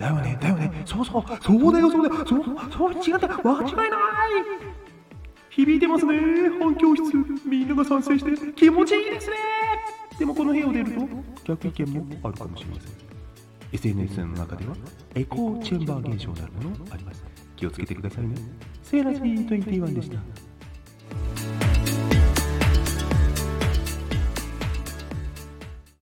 だよねだよね。そうそうそうだよそうだよ。そうそう違った。間違いない。響いてますね。反響室。みんなが賛成して。気持ちいいですね。でもこの部屋を出ると逆意見もあるかもしれません。SNS の中ではエコーチェンバー現象なるものあります。気をつけてくださいね。セーラー21でした。